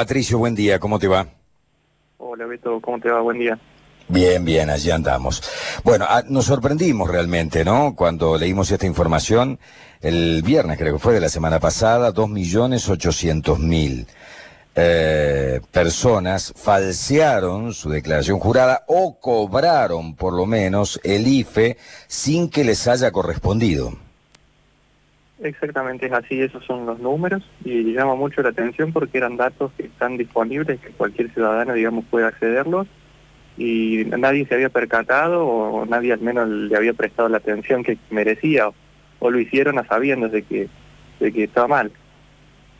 Patricio, buen día, ¿cómo te va? Hola Beto, ¿cómo te va? Buen día. Bien, bien, allí andamos. Bueno, ah, nos sorprendimos realmente, ¿no? Cuando leímos esta información, el viernes creo que fue de la semana pasada, dos millones ochocientos mil eh, personas falsearon su declaración jurada o cobraron por lo menos el IFE sin que les haya correspondido. Exactamente es así, esos son los números y llama mucho la atención porque eran datos que están disponibles, que cualquier ciudadano, digamos, puede accederlos y nadie se había percatado o nadie al menos le había prestado la atención que merecía o, lo hicieron a sabiendas de que, de que estaba mal.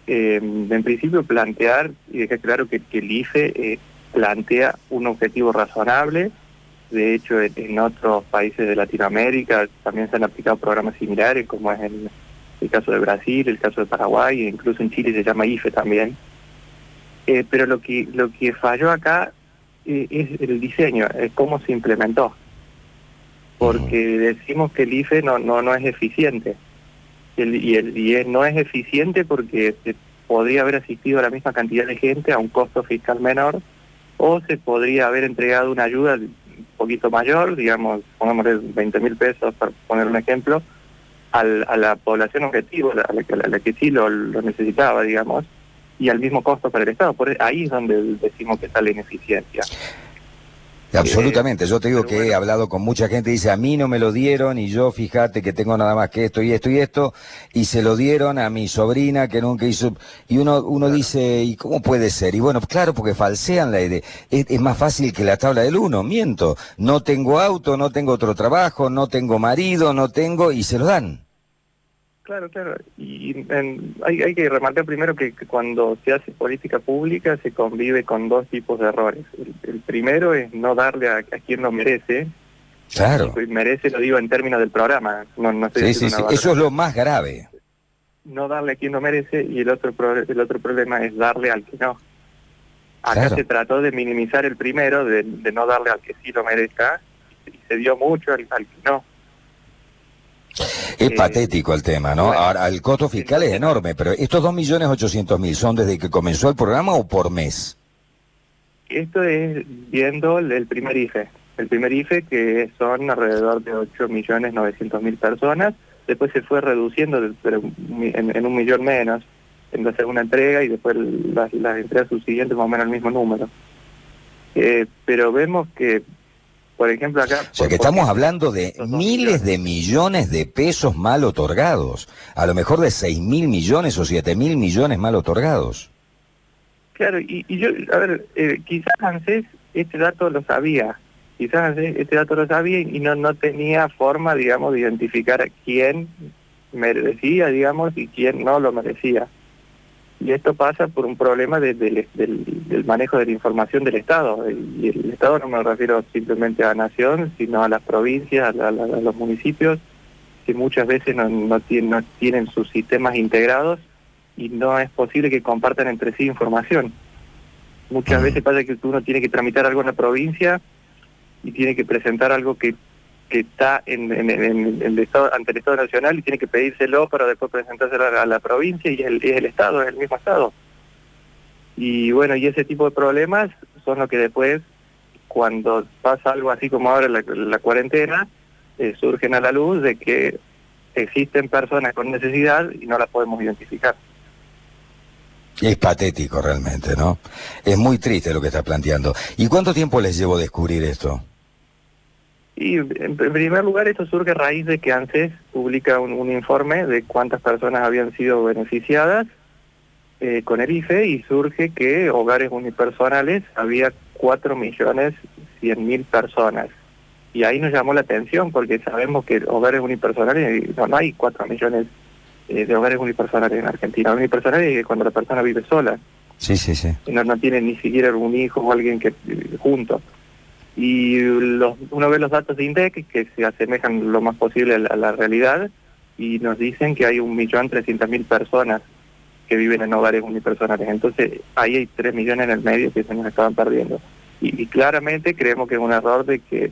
Eh, en principio plantear y dejar claro que, el IFE eh, plantea un objetivo razonable, de hecho en, en otros países de Latinoamérica también se han aplicado programas similares como es el el caso de Brasil, el caso de Paraguay, e incluso en Chile se llama IFE también. Eh, pero lo que, lo que falló acá eh, es el diseño, es cómo se implementó. Porque decimos que el IFE no, no, no es eficiente. y, el, y no es eficiente porque se podría haber asistido a la misma cantidad de gente a un costo fiscal menor o se podría haber entregado una ayuda un poquito mayor, digamos, pongámosle 20 mil pesos, para poner un ejemplo, a la población objetivo, a la, que sí lo, lo, necesitaba, digamos, y al mismo costo para el Estado. Por ahí es donde decimos que está la ineficiencia. Absolutamente, yo te digo que he hablado con mucha gente dice, a mí no me lo dieron y yo fíjate que tengo nada más que esto y esto y esto, y se lo dieron a mi sobrina que nunca hizo, y uno, uno dice, ¿y cómo puede ser? Y bueno, claro, porque falsean la idea, es, más fácil que la tabla del uno, miento, no tengo auto, no tengo otro trabajo, no tengo marido, no tengo, y se lo dan. Claro, claro. Y hay, hay, que remarcar primero que, cuando se hace política pública se convive con dos tipos de errores. El, primero es no darle a, quien lo merece. Claro. merece lo digo en términos del programa. No, no sí, sí, sí. Eso es lo más grave. No darle a quien lo merece y el otro, el otro problema es darle al que no. Acá se trató de minimizar el primero, de, no darle al que sí lo merezca, y se dio mucho al que no. Es patético el tema, ¿no? Ahora, el costo fiscal es enorme, pero estos 2.800.000 son desde que comenzó el programa o por mes? Esto es viendo el primer IFE. El primer IFE que son alrededor de 8.900.000 personas. Después se fue reduciendo pero en, un millón menos en la segunda entrega y después las, entregas subsiguientes más o menos el mismo número. Eh, pero vemos que por ejemplo, acá... O sea que estamos hablando de miles de millones de pesos mal otorgados, a lo mejor de seis mil millones o siete mil millones mal otorgados. Claro, y, yo, a ver, eh, quizás ANSES este dato lo sabía, quizás ANSES este dato lo sabía y no, no tenía forma, digamos, de identificar a quién merecía, digamos, y quién no lo merecía. Y esto pasa por un problema del, del, manejo de la información del Estado. Y el Estado no me refiero simplemente a la nación, sino a las provincias, a, los municipios, que muchas veces no, no, tienen, no tienen sus sistemas integrados y no es posible que compartan entre sí información. Muchas veces pasa que uno tiene que tramitar algo en la provincia y tiene que presentar algo que que está en, el estado, ante el Estado Nacional y tiene que pedírselo para después presentárselo a la, provincia y es el, Estado, es el mismo Estado. Y bueno, y ese tipo de problemas son los que después, cuando pasa algo así como ahora la, cuarentena, eh, surgen a la luz de que existen personas con necesidad y no las podemos identificar. Es patético realmente, ¿no? Es muy triste lo que está planteando. ¿Y cuánto tiempo les llevo descubrir esto? Y en primer lugar esto surge a raíz de que ANSES publica un, informe de cuántas personas habían sido beneficiadas eh, con el IFE y surge que hogares unipersonales había 4 millones 100 mil personas. Y ahí nos llamó la atención porque sabemos que hogares unipersonales, no, no hay 4 millones eh, de hogares unipersonales en Argentina. Unipersonales es cuando la persona vive sola. Sí, sí, sí. No, no tiene ni siquiera un hijo o alguien que junto y uno ve los datos de INDEC que se asemejan lo más posible a la, realidad y nos dicen que hay un millón trescientas mil personas que viven en hogares unipersonales. Entonces ahí hay tres millones en el medio que se nos estaban perdiendo. Y, claramente creemos que es un error de que,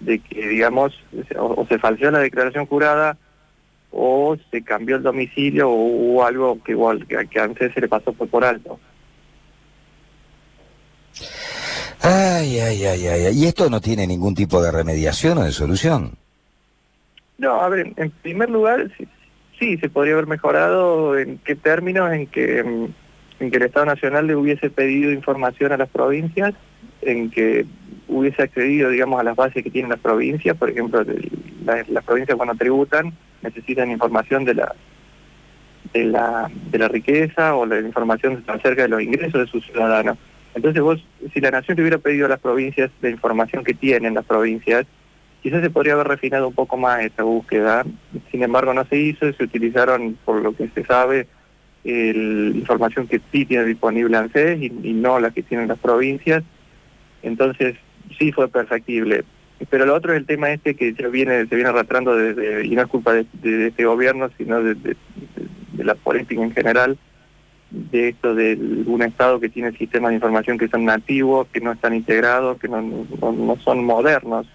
de que digamos, o, se falseó la declaración jurada o se cambió el domicilio o hubo algo que igual que, antes se le pasó por alto. Ay, ay, ay, ay. ¿Y esto no tiene ningún tipo de remediación o de solución? No, a ver, en primer lugar, sí, sí se podría haber mejorado en qué términos, en que, en que el Estado Nacional le hubiese pedido información a las provincias, en que hubiese accedido, digamos, a las bases que tienen las provincias, por ejemplo, las provincias cuando tributan necesitan información de la, de la de la riqueza o la información acerca de los ingresos de sus ciudadanos. Entonces vos, si la Nación te hubiera pedido a las provincias la información que tienen las provincias, quizás se podría haber refinado un poco más esa búsqueda. Sin embargo, no se hizo, se utilizaron, por lo que se sabe, la información que sí tiene disponible ANSES y, y no la que tienen las provincias. Entonces, sí fue perfectible. Pero lo otro es el tema este que se viene, se viene arrastrando desde, y no es culpa de, este gobierno, sino de, la política en general, de esto de un Estado que tiene sistemas de información que son nativos, que no están integrados, que no, no, son modernos.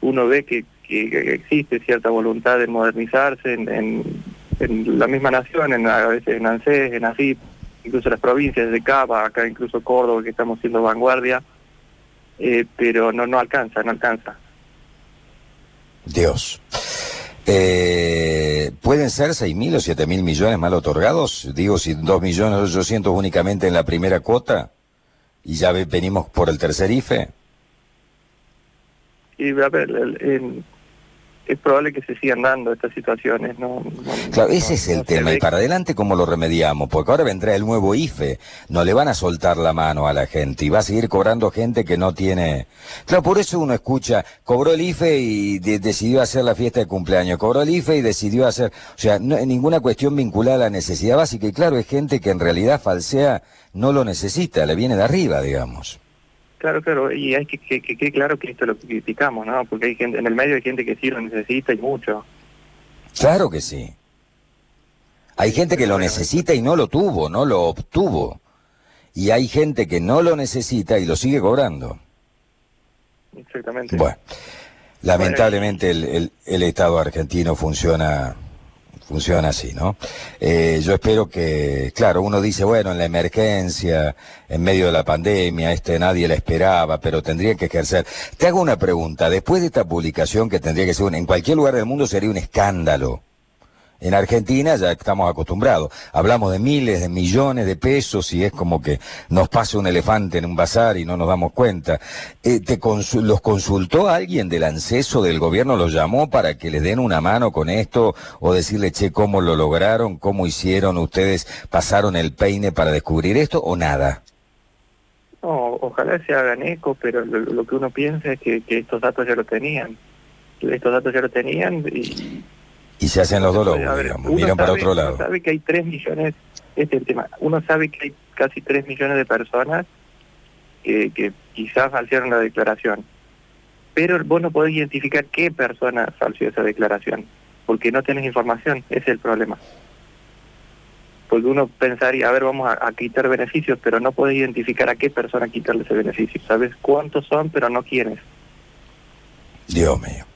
Uno ve que, que, existe cierta voluntad de modernizarse en, en, la misma nación, en, a veces en ANSES, en AFIP, incluso las provincias de Cava, acá incluso Córdoba, que estamos siendo vanguardia eh, pero no, no alcanza, no alcanza. Dios. Eh, ¿Pueden ser 6.000 o 7.000 millones mal otorgados? Digo, si 2 millones 800 únicamente en la primera cuota y ya venimos por el tercer IFE. Y a ver, en, es probable que se sigan dando estas situaciones. No, claro, ese es el tema. Y para adelante, ¿cómo lo remediamos? Porque ahora vendrá el nuevo IFE. No le van a soltar la mano a la gente y va a seguir cobrando gente que no tiene. Claro, por eso uno escucha, cobró el IFE y decidió hacer la fiesta de cumpleaños. Cobró el IFE y decidió hacer. O sea, no, ninguna cuestión vinculada a la necesidad básica. Y claro, es gente que en realidad falsea, no lo necesita, le viene de arriba, digamos. Claro, claro, y hay que que claro que esto lo criticamos, ¿no? Porque hay gente, en el medio hay gente que sí lo necesita y mucho. Claro que sí. Hay gente que lo necesita y no lo tuvo, no lo obtuvo. Y hay gente que no lo necesita y lo sigue cobrando. Exactamente. Bueno, lamentablemente el, el, el Estado argentino funciona funciona así, ¿no? Eh, yo espero que, claro, uno dice, bueno, en la emergencia, en medio de la pandemia, este nadie la esperaba, pero tendría que ejercer. Te hago una pregunta, después de esta publicación que tendría que ser, en cualquier lugar del mundo sería un escándalo, en Argentina ya estamos acostumbrados. Hablamos de miles, de millones de pesos y es como que nos pasa un elefante en un bazar y no nos damos cuenta. Eh, te ¿Los consultó alguien del ANSESO del gobierno? ¿Los llamó para que les den una mano con esto o decirle, che, cómo lo lograron, cómo hicieron, ustedes pasaron el peine para descubrir esto o nada? No, ojalá se hagan eco, pero lo, que uno piensa es que estos datos ya lo tenían. Estos datos ya lo tenían y y se hacen los dos digamos, miran para otro lado. Uno sabe que hay 3 millones, este es el tema, uno sabe que hay casi 3 millones de personas que, que quizás falsearon la declaración, pero vos no podés identificar qué persona falseó esa declaración, porque no tenés información, ese es el problema. Porque uno pensaría, a ver, vamos a, a quitar beneficios, pero no podés identificar a qué persona quitarle ese beneficio. Sabes cuántos son, pero no quiénes. Dios mío.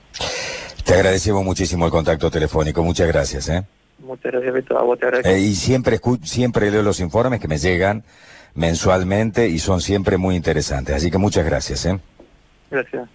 Te agradecemos muchísimo el contacto telefónico. Muchas gracias. ¿eh? Muchas gracias, Beto. A vos te agradezco. Eh, y siempre, siempre leo los informes que me llegan mensualmente y son siempre muy interesantes. Así que muchas gracias. ¿eh? Gracias.